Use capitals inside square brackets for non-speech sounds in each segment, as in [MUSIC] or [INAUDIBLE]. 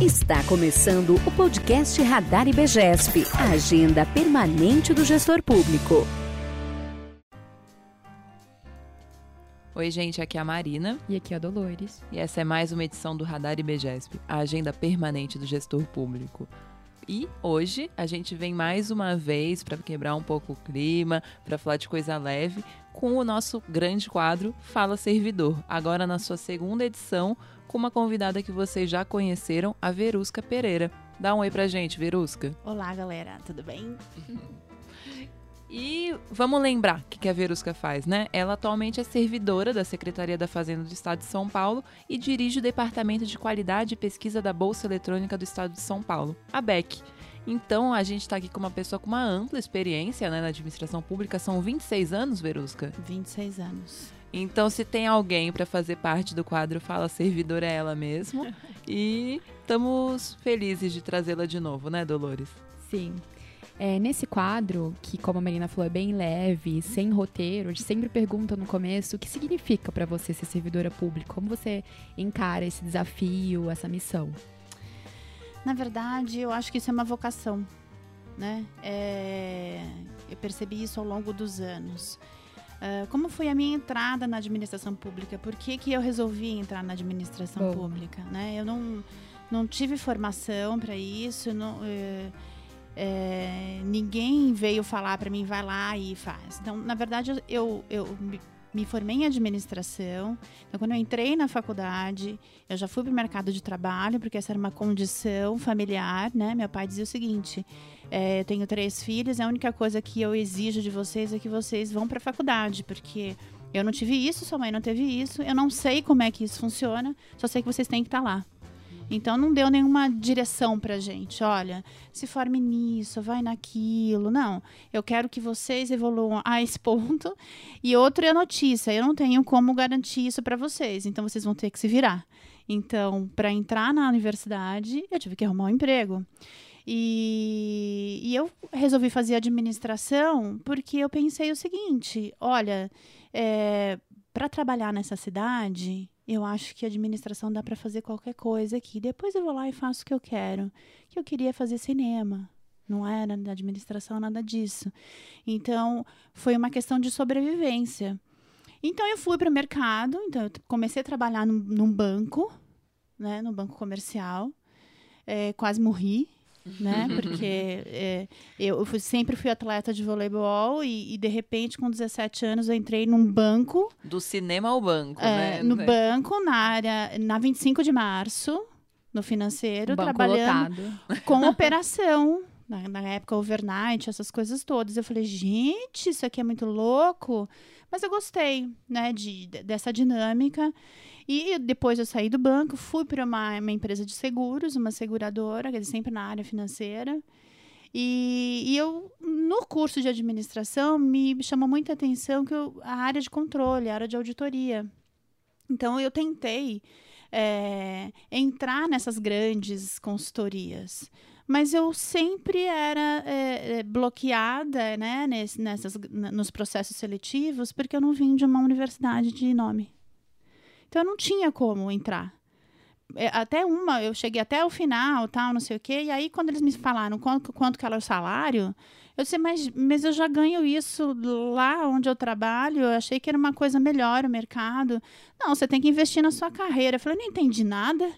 Está começando o podcast Radar IBGESP, a agenda permanente do gestor público. Oi, gente, aqui é a Marina. E aqui é a Dolores. E essa é mais uma edição do Radar IBGESP, a agenda permanente do gestor público. E hoje a gente vem mais uma vez para quebrar um pouco o clima, para falar de coisa leve, com o nosso grande quadro Fala Servidor, agora na sua segunda edição, com uma convidada que vocês já conheceram, a Verusca Pereira. Dá um oi pra gente, Verusca. Olá, galera, tudo bem? [LAUGHS] E vamos lembrar o que a Verusca faz, né? Ela atualmente é servidora da Secretaria da Fazenda do Estado de São Paulo e dirige o Departamento de Qualidade e Pesquisa da Bolsa Eletrônica do Estado de São Paulo, a BEC. Então, a gente está aqui com uma pessoa com uma ampla experiência né, na administração pública. São 26 anos, Verusca? 26 anos. Então, se tem alguém para fazer parte do quadro Fala Servidor, é ela mesmo. [LAUGHS] e estamos felizes de trazê-la de novo, né, Dolores? Sim. É, nesse quadro, que como a Marina falou, é bem leve, sem roteiro, a gente sempre pergunta no começo o que significa para você ser servidora pública, como você encara esse desafio, essa missão. Na verdade, eu acho que isso é uma vocação, né? É, eu percebi isso ao longo dos anos. Uh, como foi a minha entrada na administração pública? Por que, que eu resolvi entrar na administração Bom. pública? Né? Eu não, não tive formação para isso, não, uh, é, ninguém veio falar para mim, vai lá e faz. Então, na verdade, eu, eu, me formei em administração. Então, quando eu entrei na faculdade, eu já fui para o mercado de trabalho, porque essa era uma condição familiar, né? Meu pai dizia o seguinte: é, eu tenho três filhos, a única coisa que eu exijo de vocês é que vocês vão para a faculdade, porque eu não tive isso, sua mãe não teve isso, eu não sei como é que isso funciona, só sei que vocês têm que estar tá lá. Então não deu nenhuma direção pra gente. Olha, se forme nisso, vai naquilo. Não. Eu quero que vocês evoluam a esse ponto. E outro é a notícia. Eu não tenho como garantir isso para vocês. Então vocês vão ter que se virar. Então, para entrar na universidade, eu tive que arrumar um emprego. E, e, eu resolvi fazer administração porque eu pensei o seguinte: olha, é, para trabalhar nessa cidade, eu acho que a administração dá para fazer qualquer coisa aqui. Depois eu vou lá e faço o que eu quero. Que eu queria fazer cinema. Não era da administração nada disso. Então, foi uma questão de sobrevivência. Então, eu fui para o mercado. Então, eu comecei a trabalhar num, num banco, né, no banco comercial. É, quase morri né? [LAUGHS] Porque é, eu fui, sempre fui atleta de voleibol e, e, de repente, com 17 anos, eu entrei num banco. Do cinema ao banco, é, né? No banco, na área, na 25 de março, no financeiro, banco trabalhando lotado. com [LAUGHS] operação. Na, na, época, overnight, essas coisas todas. Eu falei, gente, isso aqui é muito louco. Mas eu gostei, né, de, dessa dinâmica. E depois eu saí do banco, fui para uma, uma empresa de seguros, uma seguradora, quer dizer, sempre na área financeira. E, e, eu, no curso de administração, me chamou muita atenção que eu, a área de controle, a área de auditoria. Então, eu tentei é, entrar nessas grandes consultorias. Mas eu sempre era é, bloqueada né, nesse, nessas, nos processos seletivos porque eu não vim de uma universidade de nome. Então eu não tinha como entrar. É, até uma, eu cheguei até o final, tal, não sei o quê. E aí, quando eles me falaram quanto, quanto que era o salário, eu disse, mas, mas eu já ganho isso lá onde eu trabalho. Eu achei que era uma coisa melhor o mercado. Não, você tem que investir na sua carreira. Eu falei, não entendi nada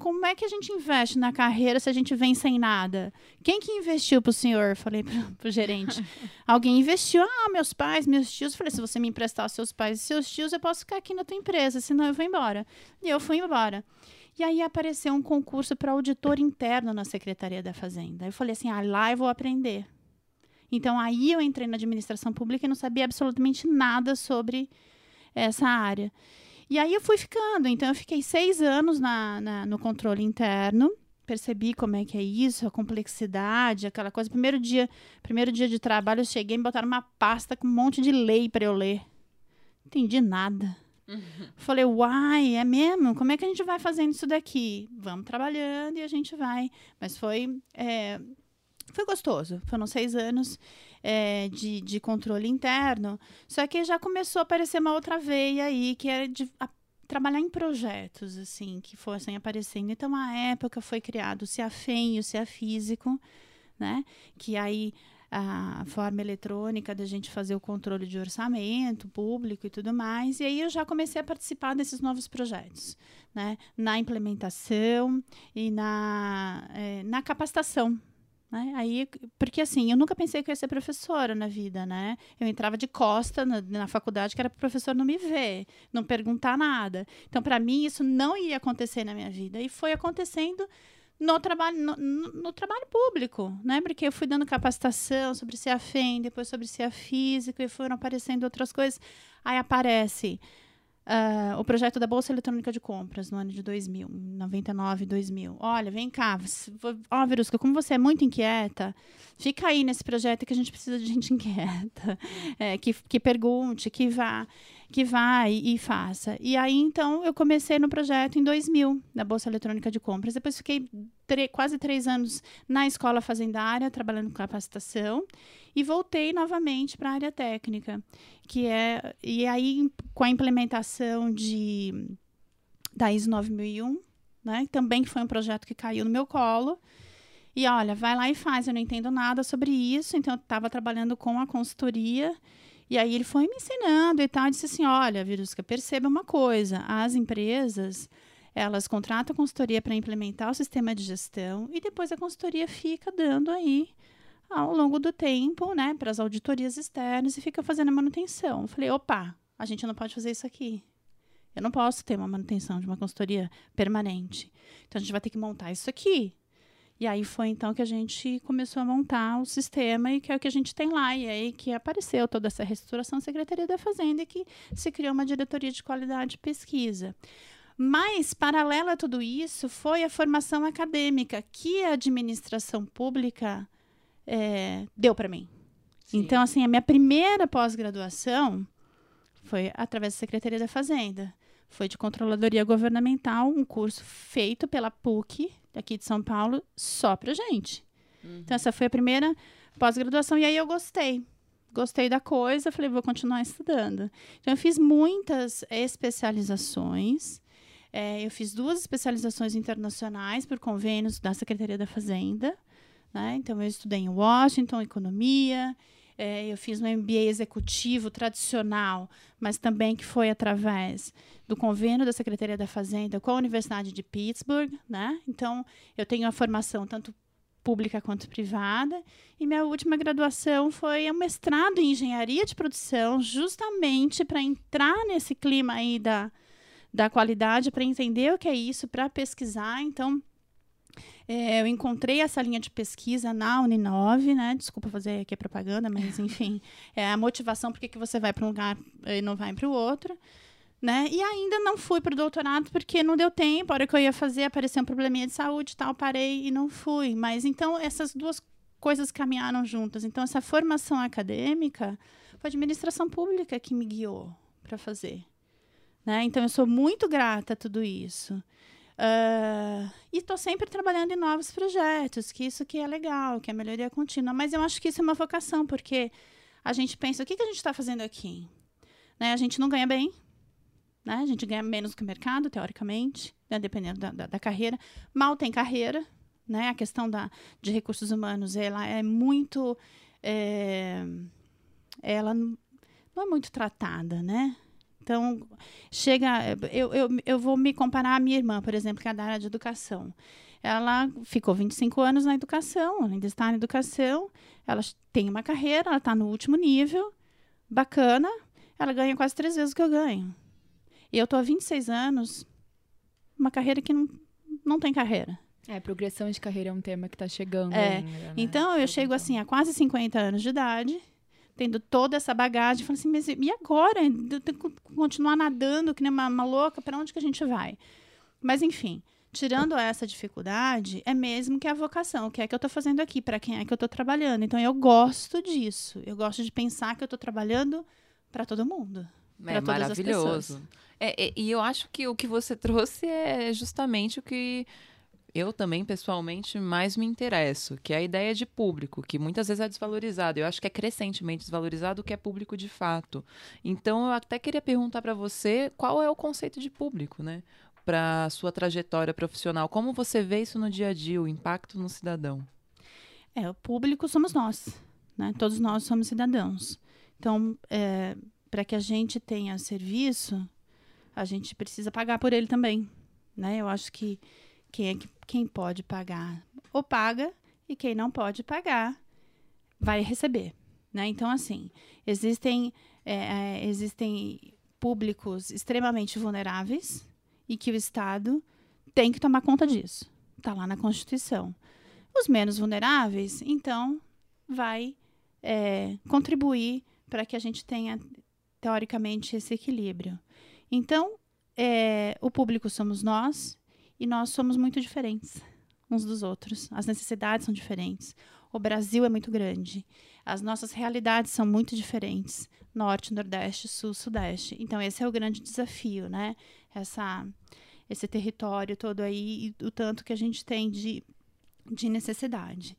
como é que a gente investe na carreira se a gente vem sem nada? Quem que investiu para o senhor? Falei para o gerente. [LAUGHS] Alguém investiu. Ah, meus pais, meus tios. Falei, se você me emprestar seus pais e seus tios, eu posso ficar aqui na tua empresa, senão eu vou embora. E eu fui embora. E aí apareceu um concurso para auditor interno na Secretaria da Fazenda. Eu falei assim, ah, lá eu vou aprender. Então aí eu entrei na administração pública e não sabia absolutamente nada sobre essa área. E aí eu fui ficando. Então eu fiquei seis anos na, na, no controle interno. Percebi como é que é isso, a complexidade, aquela coisa. Primeiro dia, primeiro dia de trabalho, eu cheguei e me botaram uma pasta com um monte de lei para eu ler. Entendi nada. [LAUGHS] Falei, uai, é mesmo? Como é que a gente vai fazendo isso daqui? Vamos trabalhando e a gente vai. Mas foi, é, foi gostoso. Foram seis anos é, de, de controle interno. Só que já começou a aparecer uma outra veia aí, que é de a trabalhar em projetos, assim, que fossem aparecendo. Então, à época, foi criado o CEAFEM e o CEAFísico, né? Que aí a forma eletrônica da gente fazer o controle de orçamento público e tudo mais. E aí eu já comecei a participar desses novos projetos, né? Na implementação e na, é, na capacitação. Né? Aí, porque assim, eu nunca pensei que eu ia ser professora na vida, né? Eu entrava de costa na, na faculdade, que era para o professor não me ver, não perguntar nada. Então, para mim, isso não ia acontecer na minha vida. E foi acontecendo no trabalho, no, no, trabalho público, né? Porque eu fui dando capacitação sobre CEAFEM, depois sobre CEA físico, e foram aparecendo outras coisas. Aí aparece uh, o projeto da Bolsa Eletrônica de Compras no ano de 2000, 99, 2000. Olha, vem cá, ó, Verusca, como você é muito inquieta, fica aí nesse projeto que a gente precisa de gente [LAUGHS] inquieta, é, que, que pergunte, que vá que vai e faça. E aí, então, eu comecei no projeto em 2000, na Bolsa Eletrônica de Compras. Depois fiquei quase três anos na escola fazendária, trabalhando com capacitação. E voltei novamente para a área técnica, que é... E aí, com a implementação de, da ISO 9001, né? Também foi um projeto que caiu no meu colo. E olha, vai lá e faz. Eu não entendo nada sobre isso, então eu estava trabalhando com a consultoria e aí ele foi me ensinando e tal, e disse assim, olha, Virusca, perceba uma coisa, as empresas, elas contratam a consultoria para implementar o sistema de gestão e depois a consultoria fica dando aí ao longo do tempo, né, para as auditorias externas e fica fazendo a manutenção. Eu falei, opa, a gente não pode fazer isso aqui. Eu não posso ter uma manutenção de uma consultoria permanente. Então a gente vai ter que montar isso aqui. E aí foi então que a gente começou a montar o sistema e que é o que a gente tem lá. E aí que apareceu toda essa reestruturação da Secretaria da Fazenda e que se criou uma diretoria de qualidade de pesquisa. Mas, paralelo a tudo isso, foi a formação acadêmica que a administração pública é, deu para mim. Sim. Então, assim, a minha primeira pós-graduação foi através da Secretaria da Fazenda. Foi de Controladoria Governamental, um curso feito pela PUC, aqui de São Paulo, só pra gente. Uhum. Então, essa foi a primeira pós-graduação. E aí eu gostei. Gostei da coisa, falei, vou continuar estudando. Então, eu fiz muitas especializações. É, eu fiz duas especializações internacionais por convênios da Secretaria da Fazenda. Né? Então, eu estudei em Washington, economia. É, eu fiz um MBA executivo tradicional, mas também que foi através do convênio da Secretaria da Fazenda com a Universidade de Pittsburgh, né? Então, eu tenho a formação tanto pública quanto privada, e minha última graduação foi um mestrado em engenharia de produção, justamente para entrar nesse clima aí da, da qualidade, para entender o que é isso, para pesquisar. Então, é, eu encontrei essa linha de pesquisa na Uninove, né? Desculpa fazer aqui propaganda, mas [LAUGHS] enfim, é a motivação porque que você vai para um lugar e não vai para o outro. Né? E ainda não fui para o doutorado porque não deu tempo. A hora que eu ia fazer, apareceu um probleminha de saúde e tal, parei e não fui. Mas então essas duas coisas caminharam juntas. Então essa formação acadêmica foi a administração pública que me guiou para fazer. Né? Então eu sou muito grata a tudo isso. Uh, e estou sempre trabalhando em novos projetos, que isso que é legal, que é melhoria contínua. Mas eu acho que isso é uma vocação, porque a gente pensa, o que, que a gente está fazendo aqui? Né? A gente não ganha bem, né? a gente ganha menos que o mercado, teoricamente, né? dependendo da, da, da, carreira. Mal tem carreira, né? a questão da, de recursos humanos ela é muito... É, ela não é muito tratada, né? Então, chega. Eu, eu, eu vou me comparar à minha irmã, por exemplo, que é da área de educação. Ela ficou 25 anos na educação, ainda está na educação, ela tem uma carreira, ela está no último nível, bacana, ela ganha quase três vezes o que eu ganho. E eu estou há 26 anos, uma carreira que não, não tem carreira. É, progressão de carreira é um tema que está chegando. É. Ainda, né? Então, eu chego assim, a quase 50 anos de idade, tendo toda essa bagagem, falando assim, mas e agora? Eu tenho que continuar nadando que nem uma, uma louca, para onde que a gente vai? Mas, enfim, tirando essa dificuldade, é mesmo que a vocação, o que é que eu estou fazendo aqui, para quem é que eu estou trabalhando. Então, eu gosto disso. Eu gosto de pensar que eu estou trabalhando para todo mundo. É maravilhoso. É, é, e eu acho que o que você trouxe é justamente o que eu também, pessoalmente, mais me interesso, que é a ideia de público, que muitas vezes é desvalorizado. Eu acho que é crescentemente desvalorizado o que é público de fato. Então, eu até queria perguntar para você qual é o conceito de público, né? Para sua trajetória profissional. Como você vê isso no dia a dia, o impacto no cidadão? É, o público somos nós, né? Todos nós somos cidadãos. Então, é, para que a gente tenha serviço, a gente precisa pagar por ele também, né? Eu acho que quem, é, quem pode pagar ou paga e quem não pode pagar vai receber, né? Então, assim, existem, é, é, existem públicos extremamente vulneráveis e que o Estado tem que tomar conta disso. Está lá na Constituição. Os menos vulneráveis, então, vai é, contribuir para que a gente tenha, teoricamente, esse equilíbrio. Então, é, o público somos nós e nós somos muito diferentes uns dos outros. As necessidades são diferentes. O Brasil é muito grande. As nossas realidades são muito diferentes. Norte, Nordeste, Sul, Sudeste. Então, esse é o grande desafio, né? Essa, esse território todo aí e o tanto que a gente tem de, de necessidade.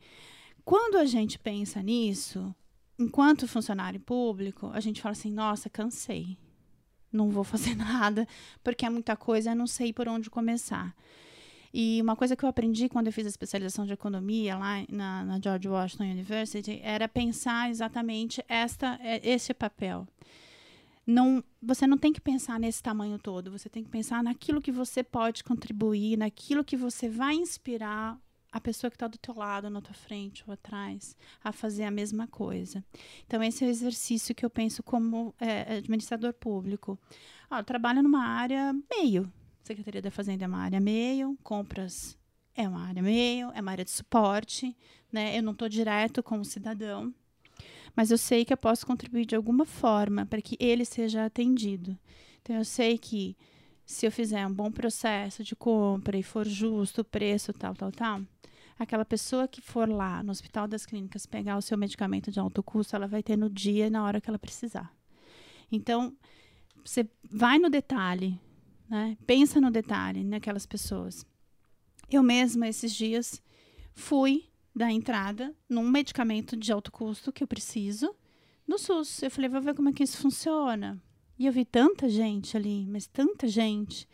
Quando a gente pensa nisso, enquanto funcionário público, a gente fala assim: nossa, cansei. Não vou fazer [LAUGHS] nada, porque é muita coisa, não sei por onde começar. E uma coisa que eu aprendi quando eu fiz a especialização de economia lá na, na George Washington University era pensar exatamente esta, é, esse papel. Não, você não tem que pensar nesse tamanho todo, você tem que pensar naquilo que você pode contribuir, naquilo que você vai inspirar a pessoa que está do teu lado, na tua frente ou atrás, a fazer a mesma coisa. Então, esse é o exercício que eu penso como é, administrador público. Ah, trabalho numa área meio. Secretaria da Fazenda é uma área meio, compras é uma área meio, é uma área de suporte, né? Eu não estou direto com o cidadão, mas eu sei que eu posso contribuir de alguma forma para que ele seja atendido. Então, eu sei que se eu fizer um bom processo de compra e for justo o preço, tal, tal, tal, aquela pessoa que for lá no Hospital das Clínicas pegar o seu medicamento de alto custo, ela vai ter no dia e na hora que ela precisar. Então, você vai no detalhe, né? Pensa no detalhe naquelas pessoas. Eu mesma, esses dias, fui dar entrada num medicamento de alto custo que eu preciso no SUS. Eu falei, vou ver como é que isso funciona. E eu vi tanta gente ali, mas tanta gente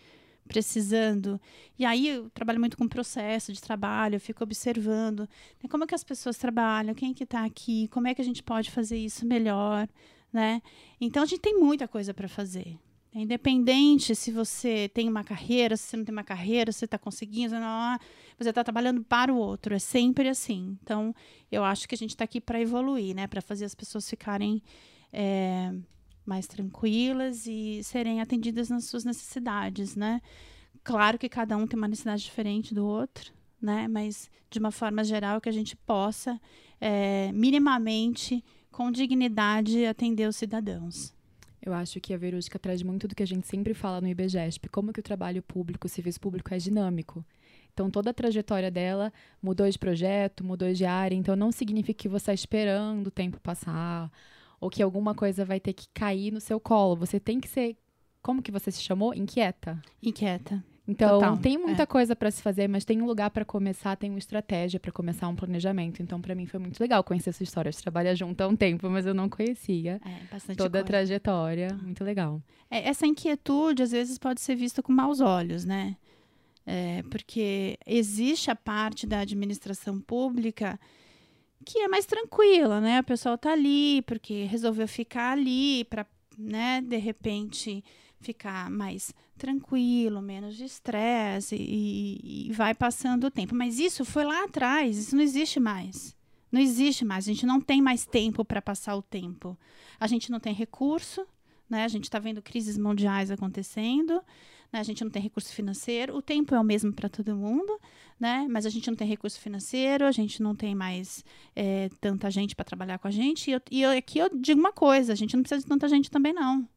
precisando. E aí eu trabalho muito com processo de trabalho, eu fico observando né, como é que as pessoas trabalham, quem que está aqui, como é que a gente pode fazer isso melhor, né? Então a gente tem muita coisa para fazer. É independente se você tem uma carreira, se você não tem uma carreira, se você está conseguindo, não, você está trabalhando para o outro. É sempre assim. Então, eu acho que a gente está aqui para evoluir, né? Para fazer as pessoas ficarem é, mais tranquilas e serem atendidas nas suas necessidades, né? Claro que cada um tem uma necessidade diferente do outro, né? Mas de uma forma geral que a gente possa é, minimamente, com dignidade, atender os cidadãos. Eu acho que a Verusca traz muito do que a gente sempre fala no IBGESP, como que o trabalho público, o serviço público é dinâmico. Então, toda a trajetória dela mudou de projeto, mudou de área, então não significa que você está esperando o tempo passar, ou que alguma coisa vai ter que cair no seu colo. Você tem que ser, como que você se chamou? Inquieta. Inquieta. Então, Total, tem muita é. coisa para se fazer, mas tem um lugar para começar, tem uma estratégia para começar um planejamento. Então, para mim foi muito legal conhecer essa história. A gente trabalha junto há um tempo, mas eu não conhecia É, bastante toda a coisa. trajetória. Muito legal. É, essa inquietude, às vezes, pode ser vista com maus olhos, né? É, porque existe a parte da administração pública que é mais tranquila, né? O pessoal está ali porque resolveu ficar ali para, né, de repente ficar mais tranquilo, menos de estresse e, e vai passando o tempo. Mas isso foi lá atrás, isso não existe mais. Não existe mais, a gente não tem mais tempo para passar o tempo. A gente não tem recurso, né? A gente está vendo crises mundiais acontecendo, né? A gente não tem recurso financeiro. O tempo é o mesmo para todo mundo, né? Mas a gente não tem recurso financeiro, a gente não tem mais é, tanta gente para trabalhar com a gente. E, eu, e eu, aqui eu digo uma coisa: a gente não precisa de tanta gente também, não.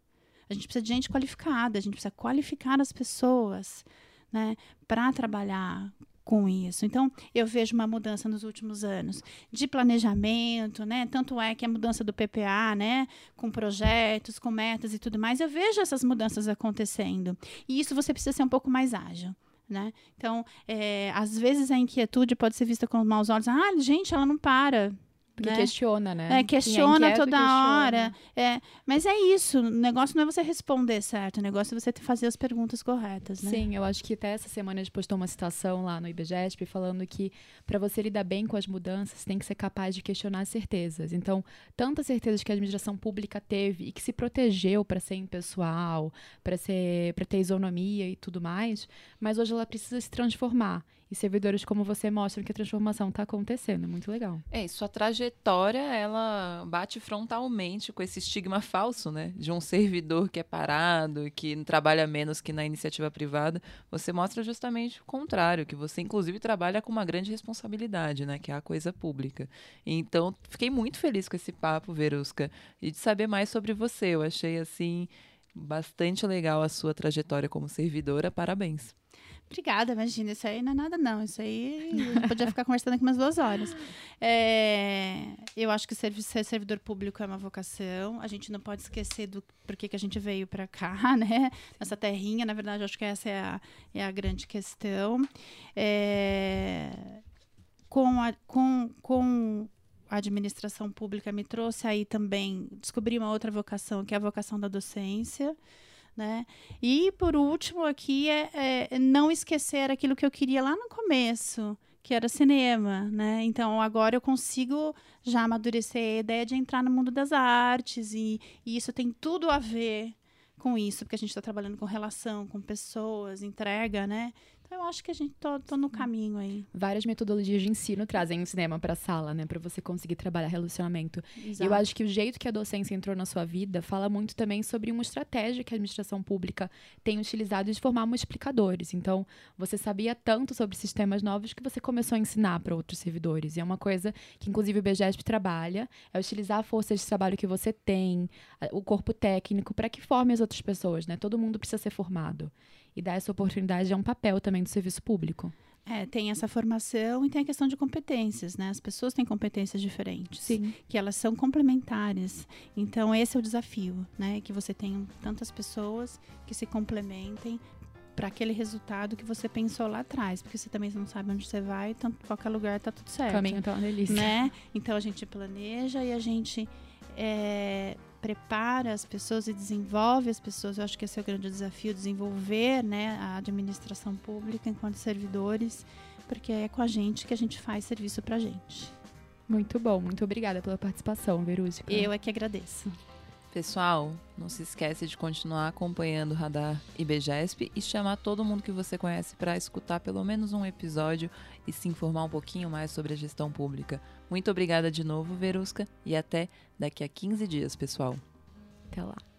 A gente precisa de gente qualificada, a gente precisa qualificar as pessoas, né? Para trabalhar com isso. Então, eu vejo uma mudança nos últimos anos de planejamento, né? Tanto é que a mudança do PPA, né, com projetos, com metas e tudo mais, eu vejo essas mudanças acontecendo. E isso você precisa ser um pouco mais ágil. né? Então, é, às vezes a inquietude pode ser vista com maus olhos. Ah, gente, ela não para. Porque né? questiona, né? É, é questiona inquieto, toda questiona. hora. É, mas é isso. O negócio não é você responder certo. O negócio é você fazer as perguntas corretas, né? Sim, eu acho que até essa semana a gente postou uma citação lá no IBGESP falando que para você lidar bem com as mudanças, tem que ser capaz de questionar as certezas. Então, tantas certezas que a administração pública teve e que se protegeu para ser impessoal, para ser para ter isonomia e tudo mais, mas hoje ela precisa se transformar. E servidores como você mostram que a transformação está acontecendo. Muito legal. É, sua trajetória, ela bate frontalmente com esse estigma falso, né? De um servidor que é parado, que trabalha menos que na iniciativa privada. Você mostra justamente o contrário, que você, inclusive, trabalha com uma grande responsabilidade, né? Que é a coisa pública. Então, fiquei muito feliz com esse papo, Verusca, e de saber mais sobre você. Eu achei, assim, bastante legal a sua trajetória como servidora. Parabéns. Obrigada, imagina. Isso aí não é nada, não. Isso aí podia ficar conversando aqui umas duas horas. É, eu acho que ser servidor público é uma vocação. A gente não pode esquecer do porquê que a gente veio para cá, [LAUGHS] né? Nessa terrinha, na verdade, acho que essa é a, é a grande questão. É, com, a, com, com a administração pública me trouxe aí também, descobri uma outra vocação, que é a vocação da docência. Né? E por último aqui é, é não esquecer aquilo que eu queria lá no começo, que era cinema, né? Então agora eu consigo já amadurecer a ideia de entrar no mundo das artes e, e isso tem tudo a ver com isso, porque a gente está trabalhando com relação, com pessoas, entrega, né? Eu acho que a gente tô, tô no caminho aí. Várias metodologias de ensino trazem o cinema para a sala, né, para você conseguir trabalhar relacionamento. E Eu Exato. acho que o jeito que a docência entrou na sua vida fala muito também sobre uma estratégia que a administração pública tem utilizado de formar multiplicadores. Então, você sabia tanto sobre sistemas novos que você começou a ensinar para outros servidores. E é uma coisa que, inclusive, o BGESP trabalha, é utilizar a força de trabalho que você tem, o corpo técnico, para que forme as outras pessoas, né? Todo mundo precisa ser formado. E dar essa oportunidade é um papel também do serviço público. É, tem essa formação e tem a questão de competências, né? As pessoas têm competências diferentes. que elas são complementares. Então esse é o desafio, né? Que você tenha tantas pessoas que se complementem para aquele resultado que você pensou lá atrás, porque você também não sabe onde você vai, tanto qualquer lugar tá tudo O certo, caminho tá uma delícia. né? Então a gente planeja e a gente é, prepara as pessoas e desenvolve as pessoas. Eu acho que esse é o grande desafio, desenvolver, né, a administração pública enquanto servidores, porque é com a gente que a gente faz serviço para gente. Muito bom, muito obrigada pela participação, Verúzica. Eu é que agradeço. Pessoal, não se esquece de continuar acompanhando o Radar IBGESP e chamar todo mundo que você conhece para escutar pelo menos um episódio e se informar um pouquinho mais sobre a gestão pública. Muito obrigada de novo, Verusca, e até daqui a 15 dias, pessoal. Até lá.